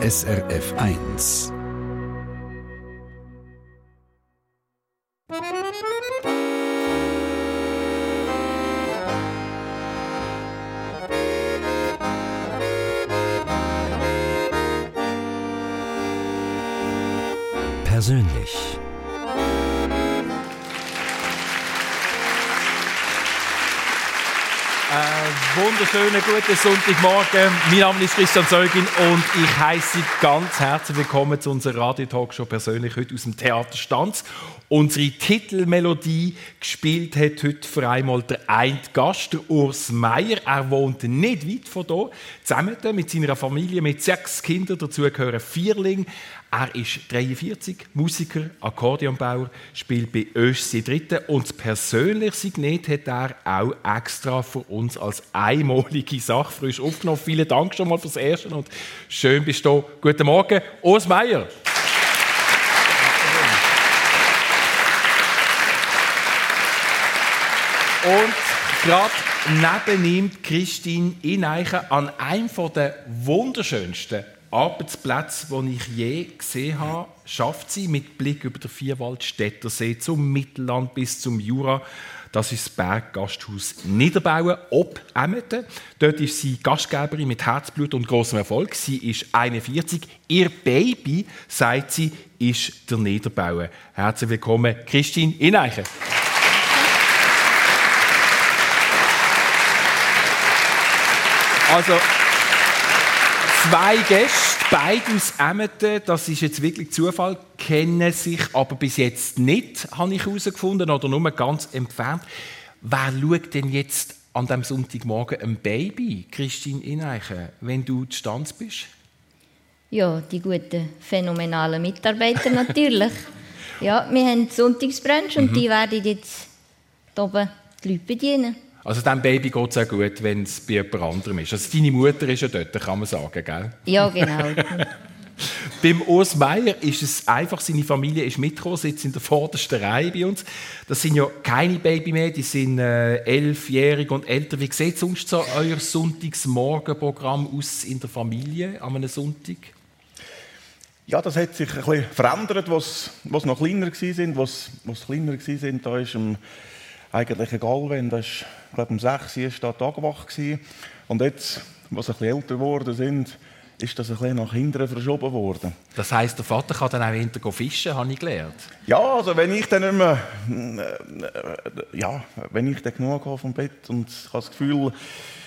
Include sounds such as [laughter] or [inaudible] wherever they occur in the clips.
SRF 1. wunderschönen guten Sonntagmorgen. Mein Name ist Christian Zeugin und ich heiße Sie ganz herzlich willkommen zu unserer Radio-Talkshow persönlich heute aus dem Theater Stanz. Unsere Titelmelodie gespielt hat heute für einmal der ein Gast, Urs Meier. Er wohnt nicht weit von hier, zusammen mit seiner Familie mit sechs Kindern. Dazu gehören Vierling, er ist 43, Musiker, Akkordeonbauer, spielt bei Öschsi Dritte und das persönliche Signet hat er auch extra für uns als einmalige Sache frisch aufgenommen. Vielen Dank schon mal fürs Erste und schön bist du da. Guten Morgen, Urs Meier. Und gerade neben ihm Christine Ineichen an einem der wunderschönsten Arbeitsplätze, die ich je gesehen habe, schafft sie mit Blick über den Vierwaldstättersee zum Mittelland bis zum Jura. Das ist das Berggasthaus Niederbauen, ob Emmeten. Dort ist sie Gastgeberin mit Herzblut und großem Erfolg. Sie ist 41. Ihr Baby, sagt sie, ist der Niederbauen. Herzlich willkommen, Christine Ineichen. Also, zwei Gäste, beide aus Emmeten, das ist jetzt wirklich Zufall, kennen sich aber bis jetzt nicht, habe ich herausgefunden, oder nur ganz entfernt. Wer schaut denn jetzt an diesem Sonntagmorgen ein Baby, Christine Ineichen, wenn du zu Stanz bist? Ja, die guten, phänomenalen Mitarbeiter natürlich. [laughs] ja, wir haben Sonntagsbrunch und mhm. die werden jetzt hier oben die Leute bedienen. Also dem Baby geht es auch gut, wenn es bei jemand anderem ist. Also deine Mutter ist ja dort, kann man sagen, gell? Ja, genau. [laughs] Beim Urs Meier ist es einfach, seine Familie ist mitgekommen, sitzt in der vordersten Reihe bei uns. Das sind ja keine Baby mehr, die sind äh, elfjährig und älter. Wie sieht sonst so euer Sonntagsmorgenprogramm aus in der Familie an einem Sonntag? Ja, das hat sich ein bisschen verändert, was, was noch kleiner waren. Was, was kleiner waren, da ist am eigentlich egal, wenn das ist, ich glaube, um 6 Uhr war da Tagwach. Und jetzt, was ein bisschen älter geworden sind, ist das ein bisschen nach hinten verschoben worden. Das heisst, der Vater kann dann auch hinter fischen, habe ich gelernt? Ja, also wenn ich dann nicht mehr, äh, ja, wenn ich dann genug habe vom Bett und ich habe das Gefühl,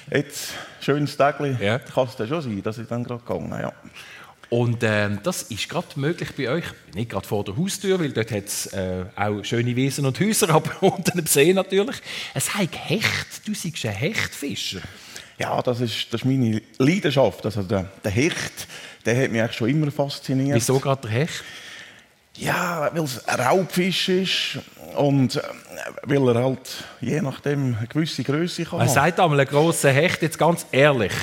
jetzt schönes Tagli, ja. kann es dann schon sein, dass ich dann gerade gegangen ja. Und ähm, das ist gerade möglich bei euch, nicht gerade vor der Haustür, weil dort hat es äh, auch schöne Wiesen und Häuser, [laughs] aber unter dem See natürlich. Es heißt Hecht, du bist ein Hechtfischer. Ja, das ist, das ist meine Leidenschaft. Also der, der Hecht, der hat mich eigentlich schon immer fasziniert. Wieso gerade der Hecht? Ja, weil es ein Raubfisch ist und äh, weil er halt je nachdem eine gewisse Größe kann. Man sagt einmal, ein grosser Hecht, jetzt ganz ehrlich,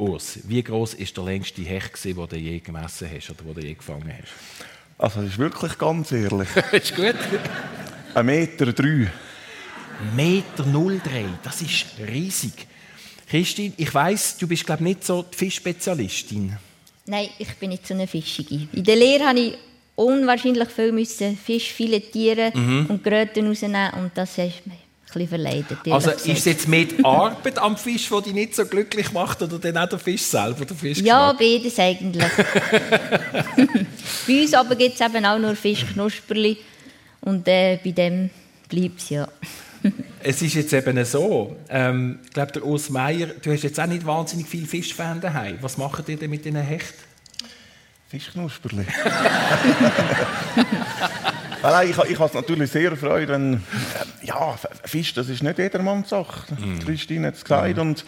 Urs, wie groß ist der längste Hecht, den du je gemessen hast oder den du je gefangen hast? Also, das ist wirklich ganz ehrlich. [laughs] ist gut. Ein Meter drei. Meter 03, das ist riesig. Christine, ich weiss, du bist glaube nicht so die Fischspezialistin. Nein, ich bin nicht so eine Fischige. In der Lehre habe ich unwahrscheinlich viel müssen Fisch filetieren mhm. und Gröten rausnehmen und das bisschen verleidet. Also ist es jetzt mehr die Arbeit am Fisch, die dich nicht so glücklich macht, oder dann auch der Fisch selber, der Fisch Ja, beides eigentlich. [laughs] bei uns aber gibt es eben auch nur Fischknusperli und äh, bei dem bleibt es ja. [laughs] es ist jetzt eben so, ähm, ich glaube, der Urs Meier, du hast jetzt auch nicht wahnsinnig viele Fischfans daheim. Was macht ihr denn mit diesen Hechten? Fischknusperli. [laughs] Nein, ich, ich habe es natürlich sehr freut, wenn äh, ja, Fisch, das ist nicht jedermanns Sache. Mm. Christine hat es gesagt. Mm. Und,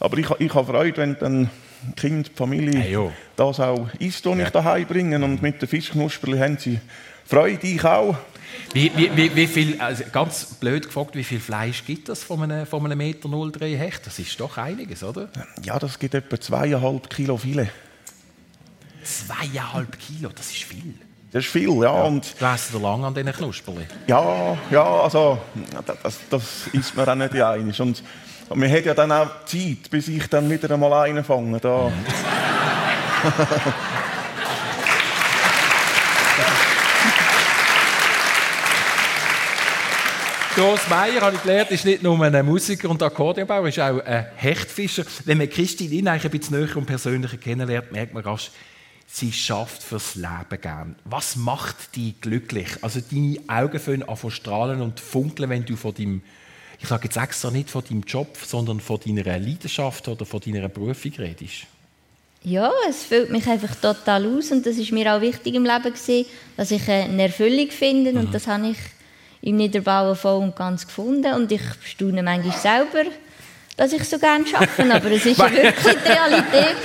aber ich, ich habe Freude, wenn dann Kind, die Familie hey, das auch isst, was ja. ich daheim bringen. Und mit den Fischknusperli haben sie Freude, ich auch. Wie, wie, wie, wie viel, also ganz blöd gefragt, wie viel Fleisch gibt es von einem, von einem Meter 03 Hecht? Das ist doch einiges, oder? Ja, das gibt etwa zweieinhalb Kilo Filet. Zweieinhalb Kilo, das ist viel. Das ist viel, ja. ja. Und du lange an diesen Knusperli. Ja, ja, also das, das ist mir auch nicht einig. Und, man hat ja dann auch Zeit, bis ich dann wieder einmal einen fange. Da. [laughs] Gross Meier, habe ich gelernt, ist nicht nur ein Musiker und Akkordeonbauer, ist auch ein Hechtfischer. Wenn man Christine ein bisschen näher und persönlicher kennenlernt, merkt man rasch, sie schafft fürs Leben gern. Was macht dich glücklich? Also deine Augen fangen an strahlen und funkeln, wenn du von deinem, ich sage jetzt extra nicht von deinem Job, sondern von deiner Leidenschaft oder von deiner Berufung redest. Ja, es füllt mich einfach total aus und das ist mir auch wichtig im Leben gewesen, dass ich eine Erfüllung finde und das habe ich im Niederbauen voll und ganz gefunden und ich staune manchmal selber, dass ich so gerne arbeite, aber es ist ja wirklich die Realität.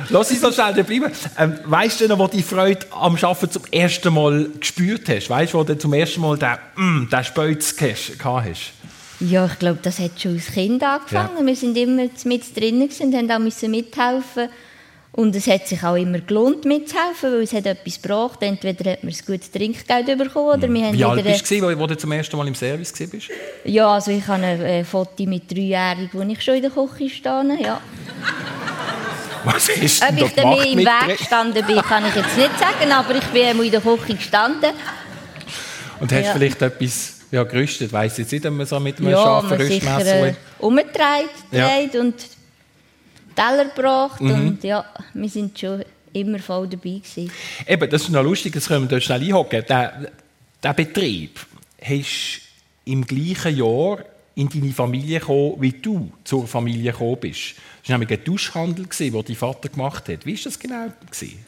[laughs] Lass uns noch schnell bleiben. Ähm, weißt du noch, wo die Freude am Arbeiten zum ersten Mal gespürt hast? Weißt du, wo du zum ersten Mal den, mm, den Spötz gehabt hast? Ja, ich glaube, das hat schon als Kind angefangen. Ja. Wir sind immer mit drinnen und haben auch mithelfen. Und es hat sich auch immer gelohnt, mitzuhelfen, weil es hat etwas gebracht. Entweder hat man ein gutes Trinkgeld bekommen oder wir haben Wie alt bist du, wo du zum ersten Mal im Service warst? Ja, also ich habe ein Foto mit dreijährig, wo ich schon in der Küche stehe. Ja. Was du Ob ich da im Weg gestanden bin, kann ich jetzt nicht sagen, aber ich bin einmal in der Küche gestanden. Und hast Ja. vielleicht etwas ja, gerüstet? Weiss jetzt nicht, ob man so mit einem Ja, scharfen man sicher Rüstmesser... äh, umgedreht Ja. und Teller gebracht. Mhm. Und ja, wir sind schon immer voll dabei gewesen. Eben, das ist noch lustig, das können wir dort schnell einhocken. Der, der Betrieb hast im gleichen Jahr in deine Familie gekommen, wie du zur Familie gekommen bist. Das war nämlich ein Tauschhandel, den dein Vater gemacht hat. Wie war das genau? Gewesen?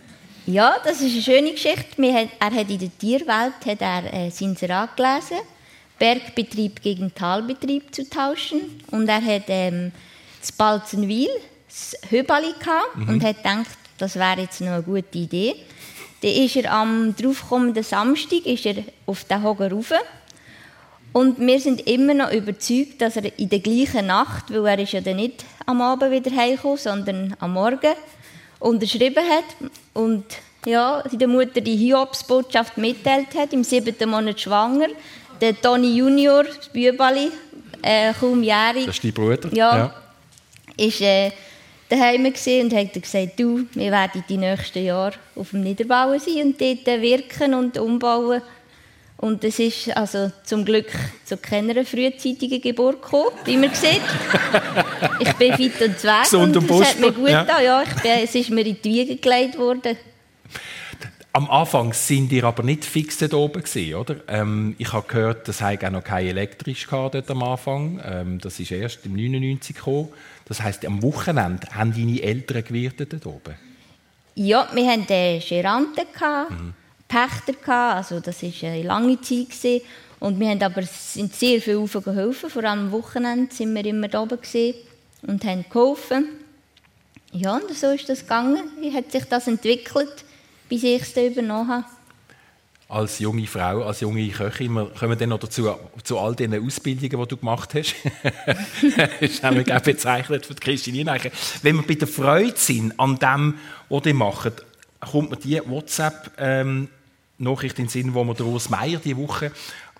Ja, das ist eine schöne Geschichte. Er hat in der Tierwelt hat er, äh, sein Inserat gelesen, Bergbetrieb gegen Talbetrieb zu tauschen. Und er hat ähm, das Balzenwil, das Höbali gehabt und hat gedacht, das wäre jetzt noch eine gute Idee. Dann ist er am daraufkommenden Samstag ist er auf den Hoger rauf. Und wir sind immer noch überzeugt, dass er in der gleichen Nacht, weil er ist ja dann nicht am Abend wieder heimgekommen, sondern am Morgen, unterschrieben hat und ja, der Mutter die Hiobsbotschaft mitteilt hat, im siebten Monat schwanger. Der Toni Junior, das Bübali, äh, kaum jährig, Das ist dein Bruder? Ja. ist äh, daheim und hat gesagt, du, wir werden die nächsten Jahre auf dem Niederbauen sein und dort wirken und umbauen. Und es ist also zum Glück zu keiner frühzeitigen Geburt gekommen, wie man sieht. Ich bin fit und zweck und es hat mir gut ja. getan. Ja, ich bin, es ist mir in die Wiege gelegt worden. Am Anfang sind ihr aber nicht fix dort oben gewesen, oder? Ähm, ich habe gehört, das hat auch noch kein elektrisch dort am Anfang. Ähm, das ist erst im 99 gekommen. Das heißt, am Wochenende haben deine Eltern gewirtet dort oben. Ja, wir hatten äh, Geranten, gehabt, Pächter, also das war eine lange Zeit. Gewesen. Und wir haben aber sind sehr viel geholfen, vor allem am Wochenende sind wir immer da oben und haben geholfen. Ja, und so ist das gegangen. Wie hat sich das entwickelt, bis ich es übernommen habe? Als junge Frau, als junge Köchin, wir kommen dann noch dazu, zu all den Ausbildungen, die du gemacht hast. [laughs] das ist nämlich auch bezeichnet die Christine Eichen. Wenn wir bei der Freude sind an dem, was ihr macht, kommt mir die WhatsApp-Nachricht in den Sinn, wo mir der Meier diese Woche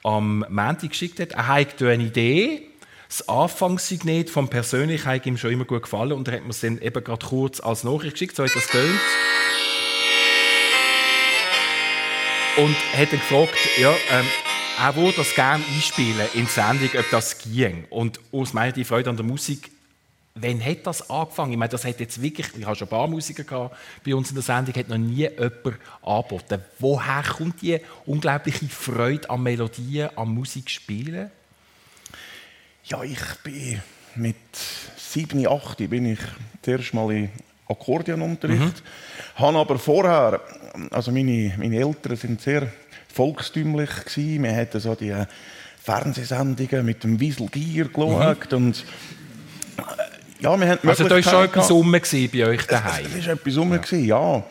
am Montag geschickt hat. Er hat eine Idee, das Anfangssignet vom Persönlichkeit ihm schon immer gut gefallen und er hat mir es dann eben gerade kurz als Nachricht geschickt, so hat das tönt. Und hat dann gefragt, ja, ähm, er würde das gerne einspielen in die Sendung, ob das ging. Und aus meiner die Freude an der Musik, wann hat das angefangen? Ich meine, das hat jetzt wirklich, ich habe schon ein paar Musiker gehabt bei uns in der Sendung, hat noch nie jemand angeboten. Woher kommt die unglaubliche Freude an Melodien, an Musik spielen? Ja, ich bin mit 7, 8 bin ich zuerst mal in Akkordeonunterricht. Habe aber vorher, also meine, meine Eltern sind sehr volkstümlich gewesen. Wir hatten so die Fernsehsendungen mit dem Wiesel Gier geschaut und äh, ja, wir die Also da war schon etwas rum bei euch es daheim. war etwas rum, ja. ja.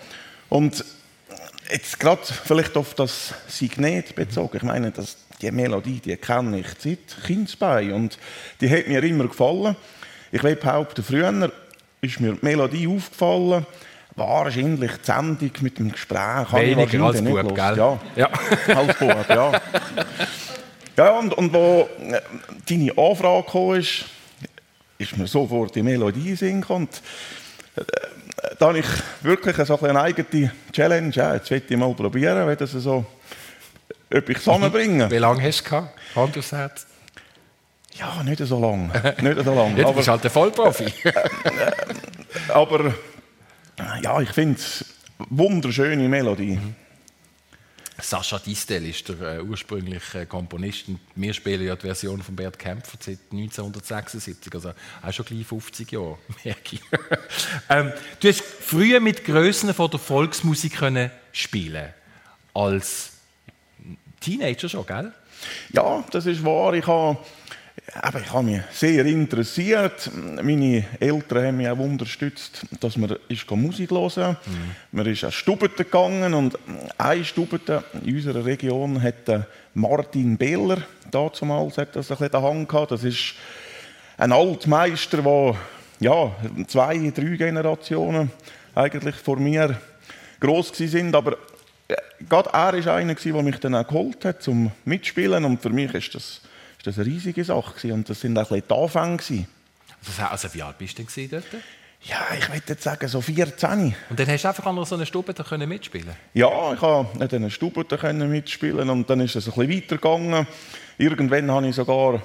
Und jetzt gerade vielleicht auf das Signet bezogen. Ich meine, das, die Melodie, die kenne ich seit Kindesbein und die hat mir immer gefallen. Ich will behaupten, früher ist mir die Melodie aufgefallen, wahrscheinlich die Sendung mit dem Gespräch. Weniger als Bub, gell? Ja. Ja, als Bub, ja. Ja, und, und wo äh, deine Anfrage kam, ist, ist mir sofort die Melodie. Und, äh, da habe ich wirklich so eine eigene Challenge. Ja, jetzt will ich mal probieren, wie das so, ob ich zusammenbringe. Wie lange hast du gehabt? Hand aufs Herz? Ja, nicht so lange. Nicht so lang. [laughs] Ja, du bist halt ein Vollprofi. [laughs] aber ja, ich finde es eine wunderschöne Melodie. Sascha Distel ist der äh, ursprüngliche Komponist. Und wir spielen ja die Version von Bert Kämpfer seit 1976, also auch schon gleich 50 Jahre, [laughs] merke ich. ähm, du hast früher mit Größen von der Volksmusik können spielen als Teenager schon, gell? Ja, das ist wahr. Ich habe aber ich habe mich sehr interessiert. Meine Eltern haben mich auch unterstützt, dass man ist Musik hören mhm. Man ist an Stubeten gegangen und eine Stubete in unserer Region hat Martin Behler damals hat das ein bisschen den Hang gehabt. Das ist ein Altmeister, der ja, zwei, drei Generationen eigentlich vor mir groß sind. Aber äh, gerade er war einer, der mich dann auch geholt hat zum Mitspielen. Und für mich ist das ist das eine riesige Sache und das sind auch ein die Anfänge. Also wie alt bist du denn dort? Ja, ich würde jetzt sagen, so 14. Und dann hast du einfach an so einer Stube mitspielen Ja, ich konnte an einer Stube mitspielen und dann ist es ein bisschen weitergegangen. Irgendwann durfte ich sogar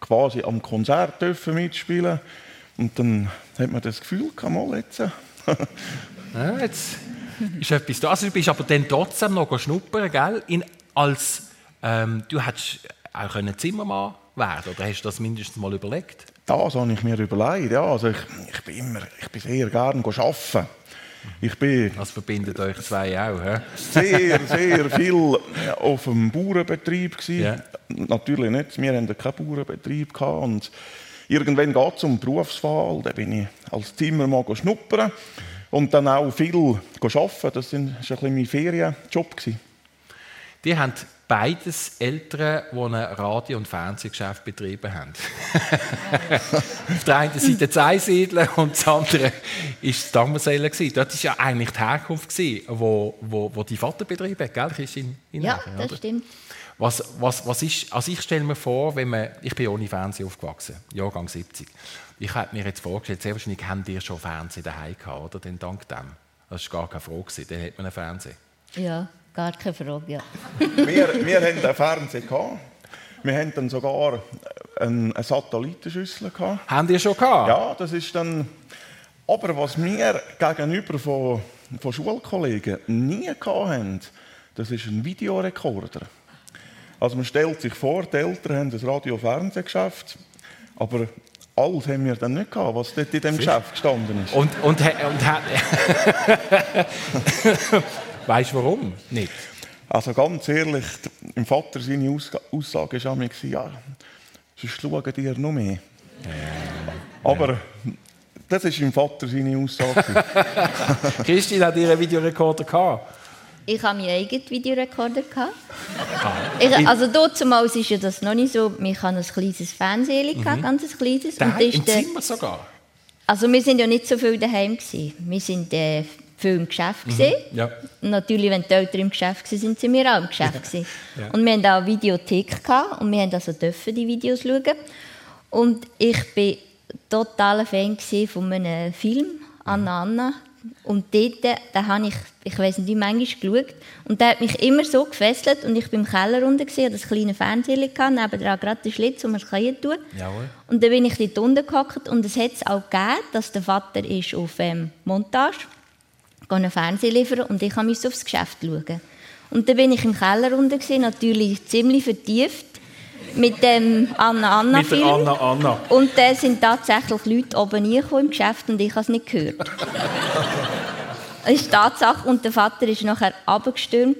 quasi am Konzert mitspielen und dann hat man das Gefühl, kann mal jetzt. [laughs] ja, jetzt ist etwas da. Also du bist aber dann trotzdem noch schnuppern, gell? In, als, ähm, du hast auch ein Zimmermann werden oder hast du das mindestens mal überlegt? Das habe ich mir überlegt, ja. Also ich, ich bin immer, ich bin sehr gerne arbeiten. Ich bin das verbindet euch zwei auch, he? Sehr, [laughs] sehr viel auf dem Bauernbetrieb Yeah. Natürlich nicht, wir hatten keinen Bauernbetrieb gehabt und irgendwann geht es um Berufswahl, da bin ich als Zimmermann schnuppern und dann auch viel arbeiten. Das war ein bisschen mein Ferienjob. Die haben beides Eltern, die ein Radio- und Fernsehgeschäft betrieben haben. [laughs] Auf der einen Seite das Einsiedeln und das andere war das Dammersellen. Dort war ja eigentlich die Herkunft, wo, wo, wo die Vater betrieben hat? Ja, das oder? stimmt. Was, was, was ist, also ich stelle mir vor, wenn man, ich bin ohne Fernsehen aufgewachsen, Jahrgang 70. Ich hätte mir jetzt vorgestellt, sehr wahrscheinlich haben die schon Fernsehen daheim gehabt, oder? Denn dank dem. Das war gar keine Frage, dann hat man einen Fernsehen. Ja. Gar keine Frage, ja. [laughs] wir, wir hatten einen Fernseher. Gehabt. Wir hatten dann sogar eine, Satellitenschüssel. Gehabt. Haben die schon gehabt? Ja, das ist dann... Aber was wir gegenüber von, von Schulkollegen nie hatten, das ist ein Videorekorder. Also man stellt sich vor, die Eltern haben ein Radio-Fernsehgeschäft, aber alles haben wir dann nicht gehabt, was dort in dem Geschäft gestanden ist. Und, und, und, und [laughs] Weißt du warum? Nicht. Also ganz ehrlich, im Vater seine Aussage war ja, sonst schauen dir noch mehr. Ja. Aber das ist im Vater seine Aussage. [laughs] Christine hat ihren Videorekorder gehabt. Ich habe meinen eigenen Videorekorder Ich, also damals ist ja das noch nicht so. Wir hatten ein kleines Fernsehen, mhm. ganz kleines. Daheim, und Im Zimmer sogar? Also wir sind ja nicht so viel daheim gewesen. Wir sind äh, viel im Geschäft. Mhm. Ja. Natürlich, wenn die Eltern im Geschäft waren, sind wir auch im Geschäft. Ja. Ja. Und wir hatten auch eine Videothek gehabt, und wir haben also dürfen die Videos schauen. Und ich war totaler Fan von einem Film, Anna Anna. Und dort da habe ich, ich weiß nicht, wie manchmal geschaut. Und der hat mich immer so gefesselt. Und ich bin im Keller unten, hatte das kleine Fernseher, nebenan gerade den Schlitz, wo man es tun kann. Und dann bin ich dort unten gehockt. Und es hat es auch gegeben, dass der Vater ist auf ähm, Montage einen Fernseher liefern und ich musste aufs Geschäft schauen. Und dann bin ich im Keller unten, natürlich ziemlich vertieft mit dem Anna Anna. Anna. Und da sind tatsächlich Leute oben im Geschäft und ich habe es nicht gehört. [laughs] das ist Tatsache. Und der Vater ist nachher abgestürmt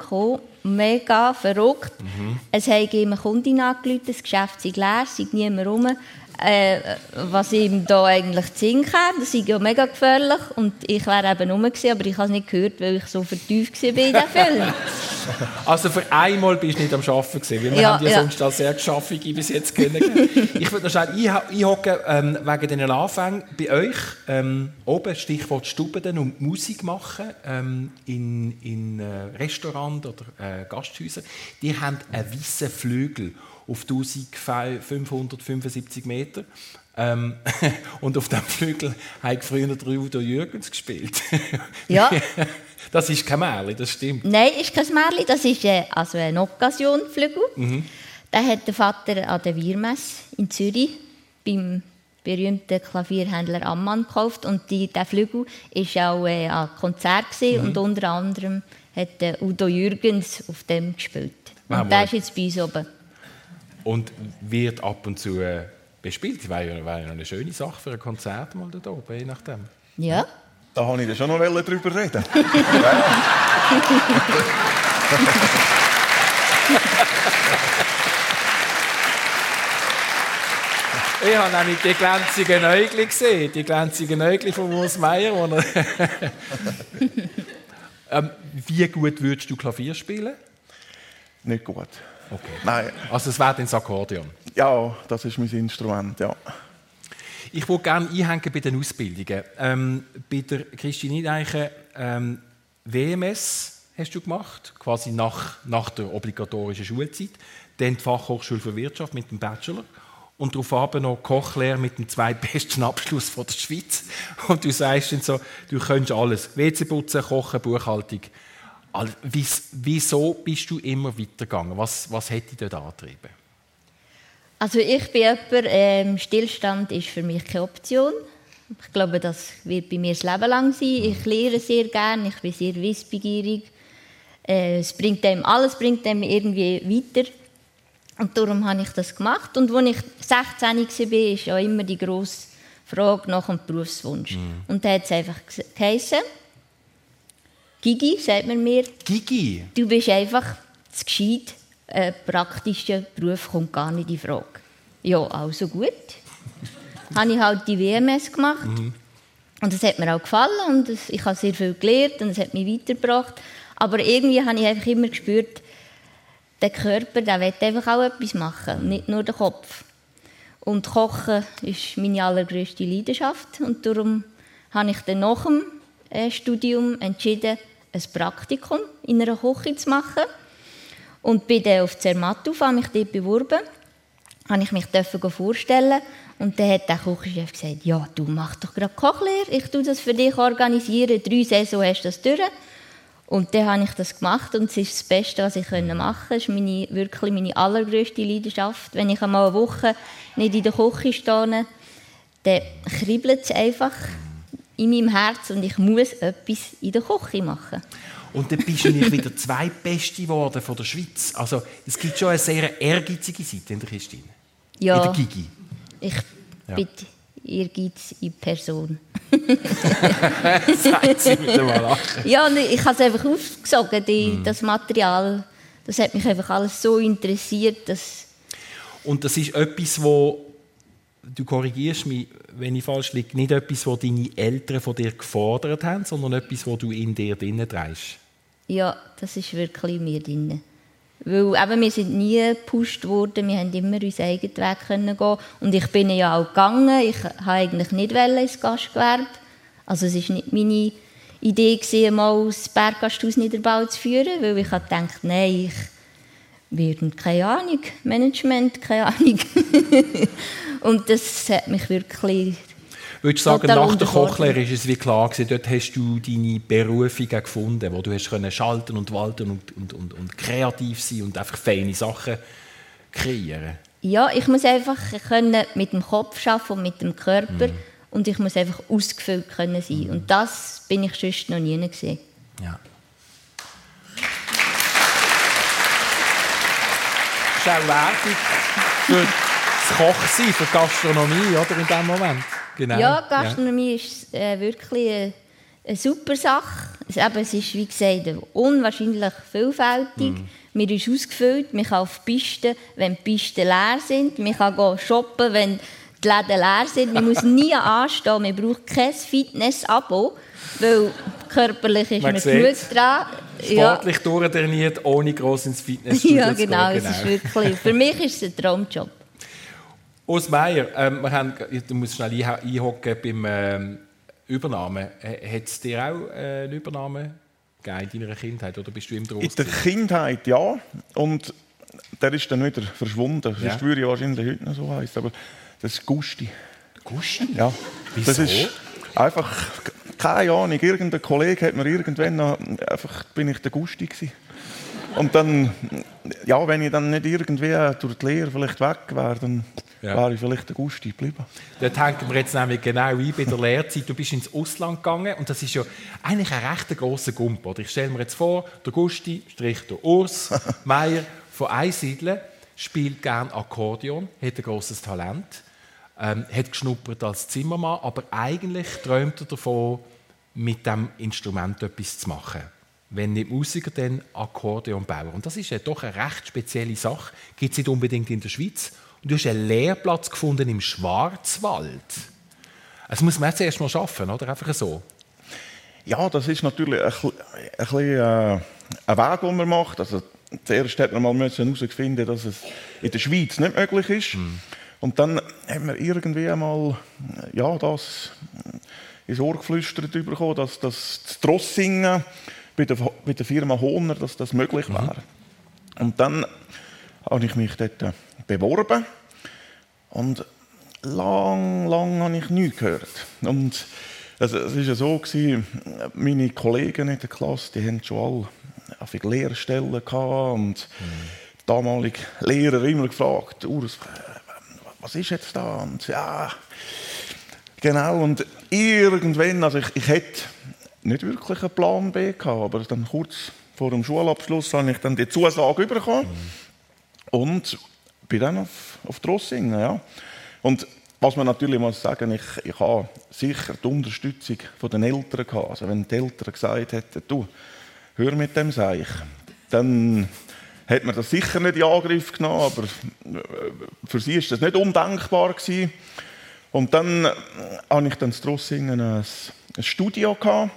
mega verrückt. Mhm. Es haben ihm eine Kundin angerufen, das Geschäft sei leer, sei niemand rum äh, was ihm da eigentlich zu singen kam. Das ist ja mega gefährlich. Und ich wäre eben rum gewesen, aber ich habe es nicht gehört, weil ich so vertieft war in diesem Film. [laughs] Also für einmal bist du nicht am Arbeiten gewesen, weil wir ja, haben ja, ja. sonst als sehr geschaffige bis jetzt kennen. [laughs] ich würde noch schnell einhocken ähm, wegen diesen Anfängen. Bei euch ähm, oben Stichwort Stuben und Musik machen ähm, in, in äh, Restaurants oder äh, Gasthäusern. Die haben einen weißen Flügel auf 1575 Meter. Ähm, [laughs] und auf dem Flügel habe ich früher der Udo Jürgens gespielt. [laughs] Ja. Das ist kein Märchen, das stimmt. Nein, ist kein Märchen, das ist äh, also ein Occasion-Flügel. Den hat der Vater an der Wirmesse in Zürich beim berühmten Klavierhändler Ammann gekauft. Und die, der Flügel war auch äh, an Konzert gewesen, und unter anderem hat der Udo Jürgens auf dem gespielt. Ah, Und der ist jetzt bei uns oben. Und wird ab und zu äh, bespielt. Wäre ja, wäre ja eine schöne Sache für ein Konzert mal da oben, je nachdem. Ja. Da wollte ich schon noch drüber reden. [laughs] Ich habe nämlich die glänzigen Äugel gesehen, die glänzigen Äugel von Urs Meier. wo er- [laughs] ähm, wie gut würdest du Klavier spielen? Nicht gut. Okay. Nein, Also es wäre dann das Akkordeon. ja, das ist mein Instrument, ja. Ich würde gerne einhängen bei den Ausbildungen. Ähm, bei der Christine Nideichen ähm, WMS hast du gemacht, quasi nach, nach der obligatorischen Schulzeit. Dann die Fachhochschule für Wirtschaft mit dem Bachelor. Und darauf noch Kochlehre mit dem zweitbesten Abschluss von der Schweiz. Und du sagst dann so, du könntest alles. WC putzen, kochen, Buchhaltung. Wieso bist du immer weitergegangen? Was, was hat dich dort angetrieben? Also ich bin jemand, ähm, Stillstand ist für mich keine Option. Ich glaube, das wird bei mir das Leben lang sein. Ich lehre sehr gerne, ich bin sehr wissbegierig. Äh, es bringt einem, alles bringt einem irgendwie weiter. Und darum habe ich das gemacht. Und als ich 16 war, ist ja immer die grosse Frage nach dem Berufswunsch. Und da hat es einfach geheissen, Gigi, sagt man mir, Gigi, du bist einfach zu gescheit. Ein praktischer Beruf kommt gar nicht in Frage. Ja, also gut. habe ich halt die WMS gemacht. Und das hat mir auch gefallen und es- ich habe sehr viel gelernt und es hat mich weitergebracht. Aber irgendwie habe ich einfach immer gespürt, der Körper der will einfach auch etwas machen, nicht nur der Kopf. Und Kochen ist meine allergrößte Leidenschaft und darum habe ich dann nach dem äh, Studium entschieden, ein Praktikum in einer Küche zu machen. Und bin dann auf Zermatt habe mich dort beworben, habe ich mich vorstellen und dann hat der Küchenchef gesagt, ja, du mach doch gerade Kochlehre, ich tue das für dich organisieren, drei Saison hast du das durch. Und dann habe ich das gemacht und es ist das Beste, was ich machen konnte. Es ist meine, wirklich meine allergrößte Leidenschaft. Wenn ich einmal eine Woche nicht in der Küche stehe, dann kribbelt es einfach in meinem Herz und ich muss etwas in der Küche machen. Und dann bist du nicht wieder zweitbeste geworden von der Schweiz. Also es gibt schon eine sehr ehrgeizige Seite in der Christine. In Ja, der Gigi. ich Ja. bin Ehrgeiz in Person. [laughs] Sagt sie mit dem Lachen. Ja, ich habe es einfach aufgesogen, die, Mhm. das Material. Das hat mich einfach alles so interessiert, dass Und das ist etwas, wo du korrigierst mich, wenn ich falsch liege, nicht etwas, was deine Eltern von dir gefordert haben, sondern etwas, was du in dir drinnen trägst. ja, das ist wirklich mir drin. Weil eben, wir sind nie gepusht worden, wir haben immer unseren eigenen Weg können gehen. Und ich bin ja auch gegangen, ich wollte eigentlich nicht ins Gastgewerbe. Also es war nicht meine Idee, gewesen, mal das Berggasthaus Niederbau zu führen, weil ich habe gedacht, nein, ich werde, keine Ahnung, Management, keine Ahnung. [laughs] Und das hat mich wirklich Würdest du sagen, nach der. Kochlehre ist es wie klar gewesen, dort hast du deine Berufung gefunden, wo du hast können schalten und walten und, und, und, und kreativ sein und einfach feine Sachen kreieren. Ja, ich muss einfach können mit dem Kopf arbeiten und mit dem Körper. Und ich muss einfach ausgefüllt können sein. Und das bin ich sonst noch nie gesehen. Ja. Das ist auch Werbung für das Kochsein, für die Gastronomie, oder, in diesem Moment. Genau. Ja, Gastronomie ist äh, wirklich eine, eine super Sache. Es, eben, es ist, wie gesagt, unwahrscheinlich vielfältig. Mir ist ausgefüllt, man kann auf Pisten, wenn die Pisten leer sind. Man kann gehen shoppen, wenn die Läden leer sind. Man muss nie [laughs] anstehen, man braucht kein Fitness-Abo, weil körperlich ist Man man, gut dran. Sportlich durchtrainiert, ohne gross ins Fitnessstudio Ja, zu gehen. genau, es ist wirklich, für mich ist es ein Traumjob. Urs Meier, ähm, wir haben, du musst schnell einhocken beim ähm, Übernahme. Hat es dir auch äh, eine Übernahme gegeben in deiner Kindheit oder bist du im In Trost? der Kindheit ja. Und der ist dann wieder verschwunden. Ja. Sonst würde ich wahrscheinlich heute noch so heißen. Aber das ist Gusti. Gusti? Ja. Wieso? Das ist einfach, keine Ahnung, irgendein Kollege hat mir irgendwann noch, einfach bin ich der Gusti gewesen. Und dann, ja, wenn ich dann nicht irgendwie durch die Lehre vielleicht weg wäre, dann Ja. wäre ich vielleicht der Gusti geblieben. Dort hängen wir jetzt nämlich genau ein bei der Lehrzeit. Du bist ins Ausland gegangen und das ist ja eigentlich ein recht grosser Gump. Oder? Ich stelle mir jetzt vor, der Gusti, Strich der Urs [laughs] Meier von Einsiedeln spielt gern Akkordeon, hat ein grosses Talent, ähm, hat geschnuppert als Zimmermann, aber eigentlich träumt er davon, mit dem Instrument etwas zu machen. Wenn nicht Musiker, dann Akkordeonbauer. Und das ist ja doch eine recht spezielle Sache. Gibt es nicht unbedingt in der Schweiz. Und du hast einen Lehrplatz gefunden im Schwarzwald. Das muss man jetzt erst mal schaffen, oder? Einfach so. Ja, das ist natürlich ein, ein, bisschen, äh, ein Weg, den man macht. Also, zuerst hat man mal herausfinden, dass es in der Schweiz nicht möglich ist. Und dann haben wir irgendwie einmal ja, das ins Ohr geflüstert bekommen, dass das das Trossingen bei der, bei der Firma Hohner, dass das möglich wäre. Und dann habe ich mich dort äh, beworben und lang, lang habe ich nichts gehört. Und es war ja so, gewesen, meine Kollegen in der Klasse, die haben schon alle Lehrstellen gehabt und der damalige Lehrer immer gefragt, Urs, was ist jetzt da? Und ja, genau. Und irgendwann, also ich, ich hätte nicht wirklich einen Plan B gehabt, aber dann kurz vor dem Schulabschluss habe ich dann die Zusage bekommen und bin dann auf, auf die Rossingen, ja. Und was man natürlich muss sagen, ich, ich habe sicher die Unterstützung von den Eltern gehabt. Also wenn die Eltern gesagt hätten, du, hör mit dem Seich, dann hat man das sicher nicht in Angriff genommen, aber äh, für sie ist das nicht undenkbar gewesen. Und dann äh, hatte ich dann in Rossingen ein, ein Studio gehabt,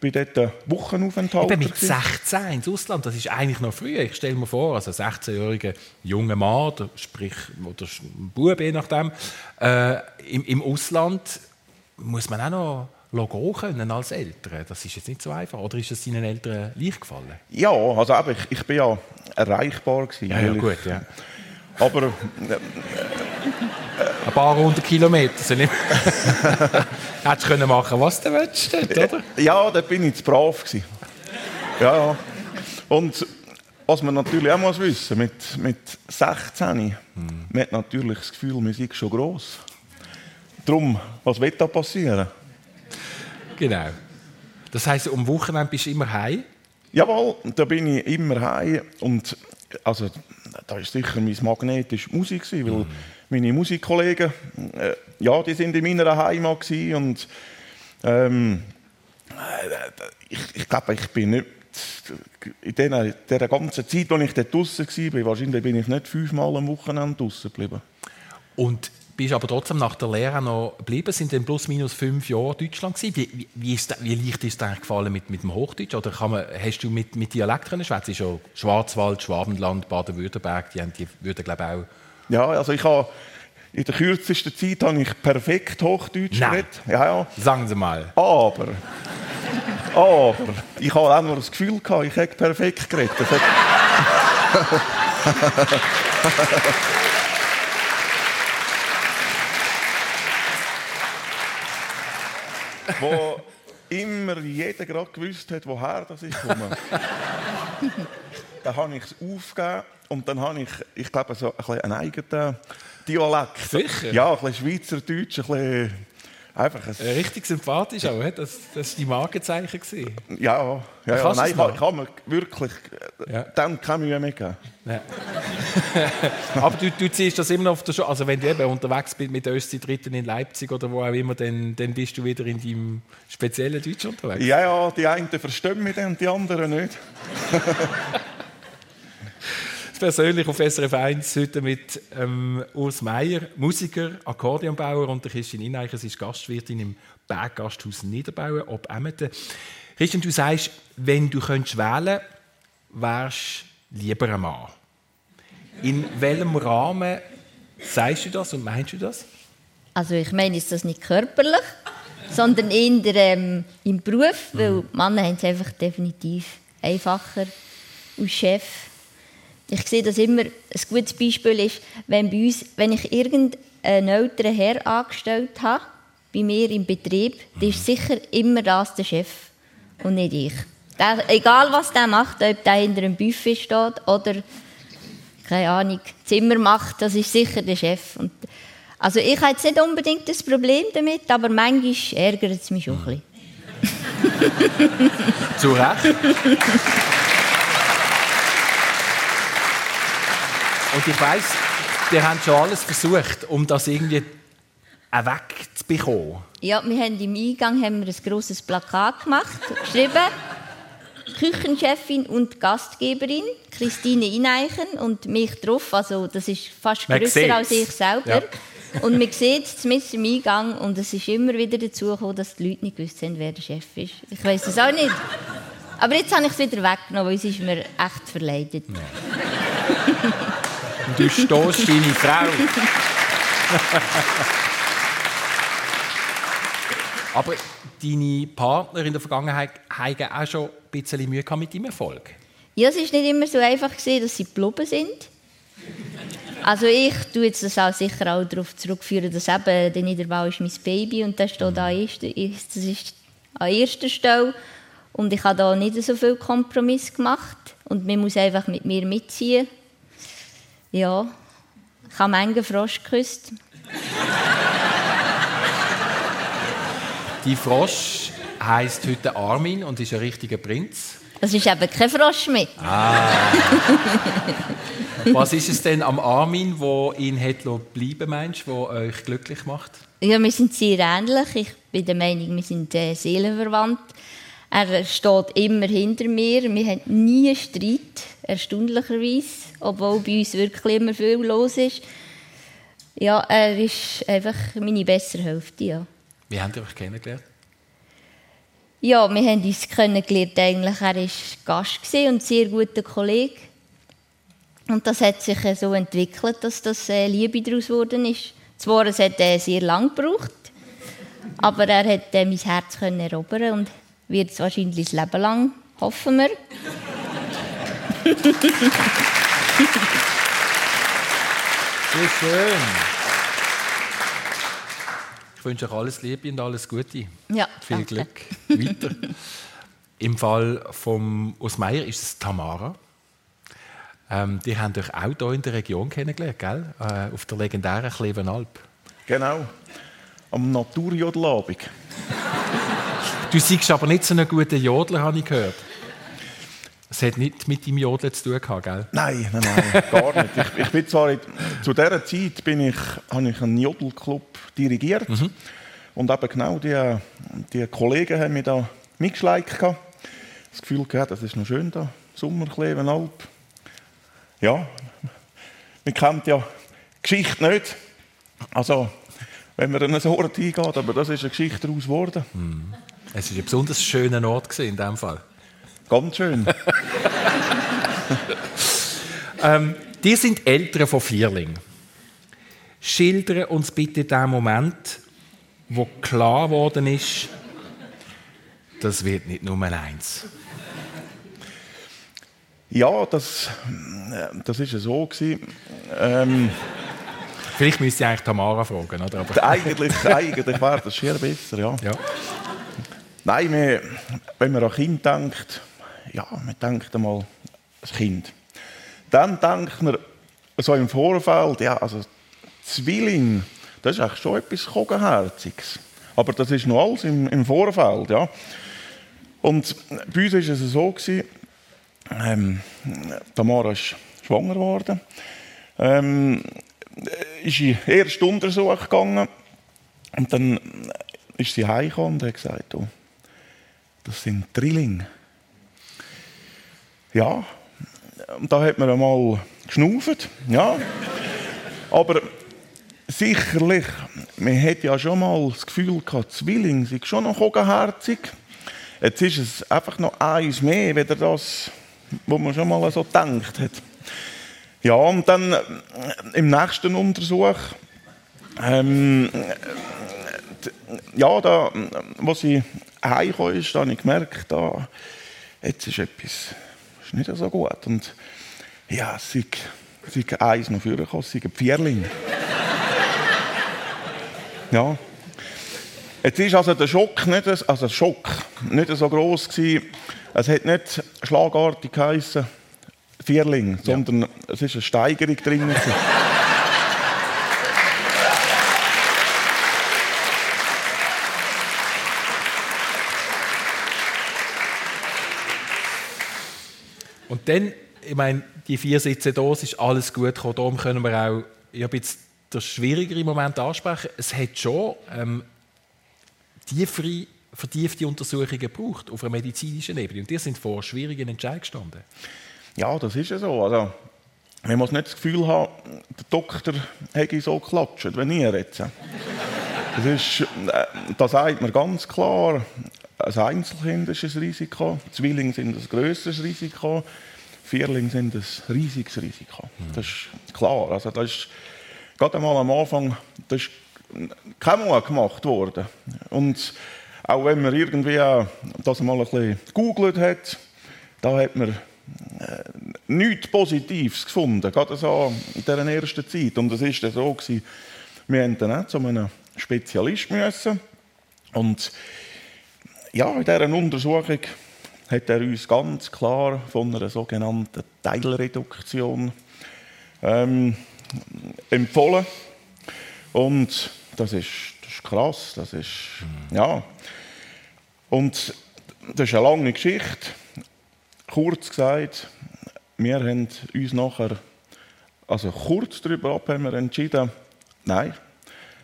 bin dort einen Wochenaufenthalt. Eben mit gewesen. 16 ins Ausland, das ist eigentlich noch früher. Ich stelle mir vor, also ein 16-jähriger junger Mann, sprich, oder ein Bub, je nachdem, äh, im, im Ausland muss man auch noch gehen können als Eltern. Das ist jetzt nicht so einfach. Oder ist es seinen Eltern leicht gefallen? Ja, also eben, ich, ich bin ja erreichbar gewesen. weil ich- ja. Aber äh, Ein paar hundert Kilometer sind nicht. [laughs] Hättest du können machen, was du willst, dort, oder? ja, da bin ich zu brav gewesen. Ja, ja. Und was man natürlich auch muss wissen, mit, mit 16, man hat natürlich das Gefühl, Musik ist schon gross. Darum, was wird da passieren? Genau. Das heisst, um Wochenende bist du immer heim. Jawohl, da bin ich immer heim und also da ist sicher mein Magnet ist Musik weil meine Musikkollegen, äh, ja, die sind in meiner Heimat gewesen und ähm, äh, ich, ich glaube, ich bin nicht in dieser, dieser ganzen Zeit, als ich dort draußen war, wahrscheinlich bin ich nicht fünfmal am Wochenende draußen geblieben. Und bist aber trotzdem nach der Lehre noch geblieben, sind dann plus minus fünf Jahre in Deutschland gewesen. Wie, wie, wie, ist, wie leicht ist es dir gefallen mit, mit dem Hochdeutsch? Oder kann man, hast du mit, mit Dialekt können schwätzen? Schwarzwald, Schwabenland, Baden-Württemberg, die, die würden glaube ich auch... Ja, also ich habe in der kürzesten Zeit habe ich perfekt Hochdeutsch geredet. Ja, ja. Sagen Sie mal. Aber, aber, ich habe auch nur das Gefühl gehabt, ich hätte perfekt geredet. [laughs] Wo immer jeder gerade gewusst hat, woher das ich komme. Dann habe ich es aufgegeben und dann habe ich, ich glaube, so ein bisschen einen eigenen Dialekt. Sicher? Ja, ein bisschen Schweizerdeutsch, ein bisschen einfach ein, Äh, Richtig sympathisch auch, das, war die Markenzeichen. gewesen. Ja, ja, ja, nein, ich, ich habe mir wirklich äh, Ja. dann keine Mühe mehr gegeben. Ja. [laughs] Aber du, du ziehst das immer noch auf der Schule. Also wenn du eben unterwegs bist mit der Östzi Dritten in Leipzig oder wo auch immer, dann, dann bist du wieder in deinem speziellen Deutsch unterwegs. Ja, ja, die einen verstehen mich dann, die anderen nicht. [laughs] persönlich auf SRF 1 heute mit ähm, Urs Meier, Musiker, Akkordeonbauer und der Christian Ineicher, sie ist Gastwirtin im Berggasthaus Niederbauen, ob Emmeten. Christian, du sagst, wenn du könntest wählen wärst du lieber ein Mann. In welchem Rahmen sagst du das und meinst du das? Also ich meine ist das nicht körperlich, sondern eher ähm, im Beruf, weil Männer haben es einfach definitiv einfacher als Chef. Ich sehe das immer, ein gutes Beispiel ist, wenn, bei uns, wenn ich irgendeinen älteren Herr angestellt habe, bei mir im Betrieb, dann ist sicher immer das der Chef und nicht ich. Der, egal was der macht, ob der hinter einem Buffet steht oder keine Ahnung, Zimmer macht, das ist sicher der Chef. Und also ich habe jetzt nicht unbedingt das Problem damit, aber manchmal ärgert es mich schon ein bisschen. Zu Recht. Und ich weiss, ihr habt schon alles versucht, um das irgendwie wegzubekommen. Ja, wir haben im Eingang haben wir ein grosses Plakat gemacht, geschrieben Küchenchefin und Gastgeberin, Christine Ineichen und mich drauf. Also das ist fast Man grösser sieht's. als ich selber. Ja. Und man sieht es mit im Eingang und es ist immer wieder dazu gekommen, dass die Leute nicht gewusst haben, wer der Chef ist. Ich weiß es auch nicht. Aber jetzt habe ich es wieder weggenommen, weil es ist mir echt verleidet. Und [laughs] du stehst deine Frau. [laughs] Aber deine Partner in der Vergangenheit haben auch schon ein bisschen Mühe gehabt mit deinem Erfolg. Ja, es ist nicht immer so einfach gesehen, dass sie geblieben sind. Also ich tue jetzt das auch sicher auch darauf zurückführen, dass eben der Niederbau ist mein Baby und das steht an erster, das ist an erster Stelle und ich habe da nicht so viel Kompromiss gemacht und man muss einfach mit mir mitziehen. Ja, ich habe manchen Frosch geküsst. Die Frosch heisst heute Armin und ist ein richtiger Prinz. Das ist eben kein Frosch mehr. Was ist es denn am Armin, wo ihn hat bleiben meinst, wo euch glücklich macht? Ja, wir sind sehr ähnlich. Ich bin der Meinung, wir sind äh, seelenverwandt. Er steht immer hinter mir. Wir haben nie einen Streit, erstaunlicherweise, obwohl bei uns wirklich immer viel los ist. Ja, er ist einfach meine bessere Hälfte, ja. Wie habt ihr euch kennengelernt? Ja, wir haben uns kennengelernt eigentlich. Er war Gast und ein sehr guter Kollege. Und das hat sich äh, so entwickelt, dass das äh, Liebe daraus geworden ist. Zwar, es hat äh, sehr lang gebraucht, aber er hat äh, mein Herz können erobern und wird es wahrscheinlich das Leben lang, hoffen wir. [laughs] Sehr schön. Ich wünsche euch alles Liebe und alles Gute. Ja, Viel danke. Glück weiter. [laughs] Im Fall von Osmeier ist es Tamara. Ähm, die haben euch auch hier in der Region kennengelernt, gell? Äh, auf der legendären Klevenalp. Genau. Am Naturjodelabend. Du siehst aber nicht so einen guten Jodler, habe ich gehört. Es hat nicht mit deinem Jodeln zu tun gehabt, gell? Nein, nein, nein, [laughs] gar nicht. Ich, ich bin zwar in, zu dieser Zeit bin ich, habe ich einen Jodelclub dirigiert und eben genau die, die Kollegen haben mich da mitgeschleicht. Das Gefühl gehabt, das ist noch schön da, Sommerklevenalp. Ja, man kennt ja die Geschichte nicht. Also, wenn man in so Ort hingeht, aber das ist eine Geschichte daraus geworden. Es war ein besonders schöner Ort in diesem Fall. Ganz schön. [laughs] Ähm, die sind Eltern von Vierling. Schildern uns bitte den Moment, wo klar geworden ist, das wird nicht Nummer eins. Ja, das, das ist ja so gewesen. Ähm, Vielleicht müsste ich eigentlich Tamara fragen, oder? Aber, eigentlich, [laughs] eigentlich wäre das schier besser, ja. ja. Nein, wir, wenn man an Kind denkt, ja, man denkt einmal das Kind. Dann denkt man so im Vorfeld, ja, also Zwilling, das ist eigentlich schon etwas Kogenherziges. Aber das ist noch alles im, im Vorfeld, ja. Und bei uns war es so, gewesen, ähm, Tamara ist schwanger geworden, ähm, ist in erste Untersuchung gegangen und dann ist sie heimgekommen und hat gesagt, oh, das sind Drillinge. Ja, und da hat man einmal geschnauft, ja. Aber sicherlich, man hat ja schon mal das Gefühl gehabt, Zwillinge sind schon noch kogenherzig. Jetzt ist es einfach noch eins mehr, weder das, was man schon mal so gedacht hat. Ja, und dann äh, im nächsten Untersuch, ähm, ja, da, als sie heimgekommen ist, da habe ich gemerkt, da, jetzt ist etwas ist nicht so gut. Und Ja, es sei, sei eins noch vorgekommen, es sei ein Pfierling. [laughs] ja. Jetzt ist also der Schock nicht, also der Schock nicht so groß gewesen. Es hat nicht schlagartig geheißen, Vierling, sondern es ist eine Steigerung drin. Und dann, ich meine, die vier Sitze da, ist alles gut gekommen. Darum können wir auch ja, ein bisschen den schwierigeren Moment ansprechen. Es hat schon ähm, tiefere, vertiefte Untersuchungen gebraucht auf einer medizinischen Ebene. Und die sind vor schwierigen Entscheidungen gestanden. Ja, das ist ja so. Also, man muss nicht das Gefühl haben, der Doktor hätte so geklatscht, wie ihr jetzt. Das, ist, äh, das sagt man ganz klar. Ein Einzelkind ist ein Risiko, Zwillinge sind ein grösseres Risiko, Vierlinge sind ein riesiges Risiko. Das ist klar. Also das ist gerade einmal am Anfang das ist kein Mut gemacht worden. Und auch wenn man irgendwie das mal ein bisschen gegoogelt hat, da hat man äh, nichts Positives gefunden, gerade so in dieser ersten Zeit. Und es war so, gewesen, wir mussten dann auch zu einem Spezialist müssen. Und ja, in dieser Untersuchung hat er uns ganz klar von einer sogenannten Teilreduktion ähm, empfohlen. Und das ist, das ist krass, das ist, ja. Und das ist eine lange Geschichte. Kurz gesagt, wir haben uns nachher, also kurz darüber ab, haben wir entschieden, nein,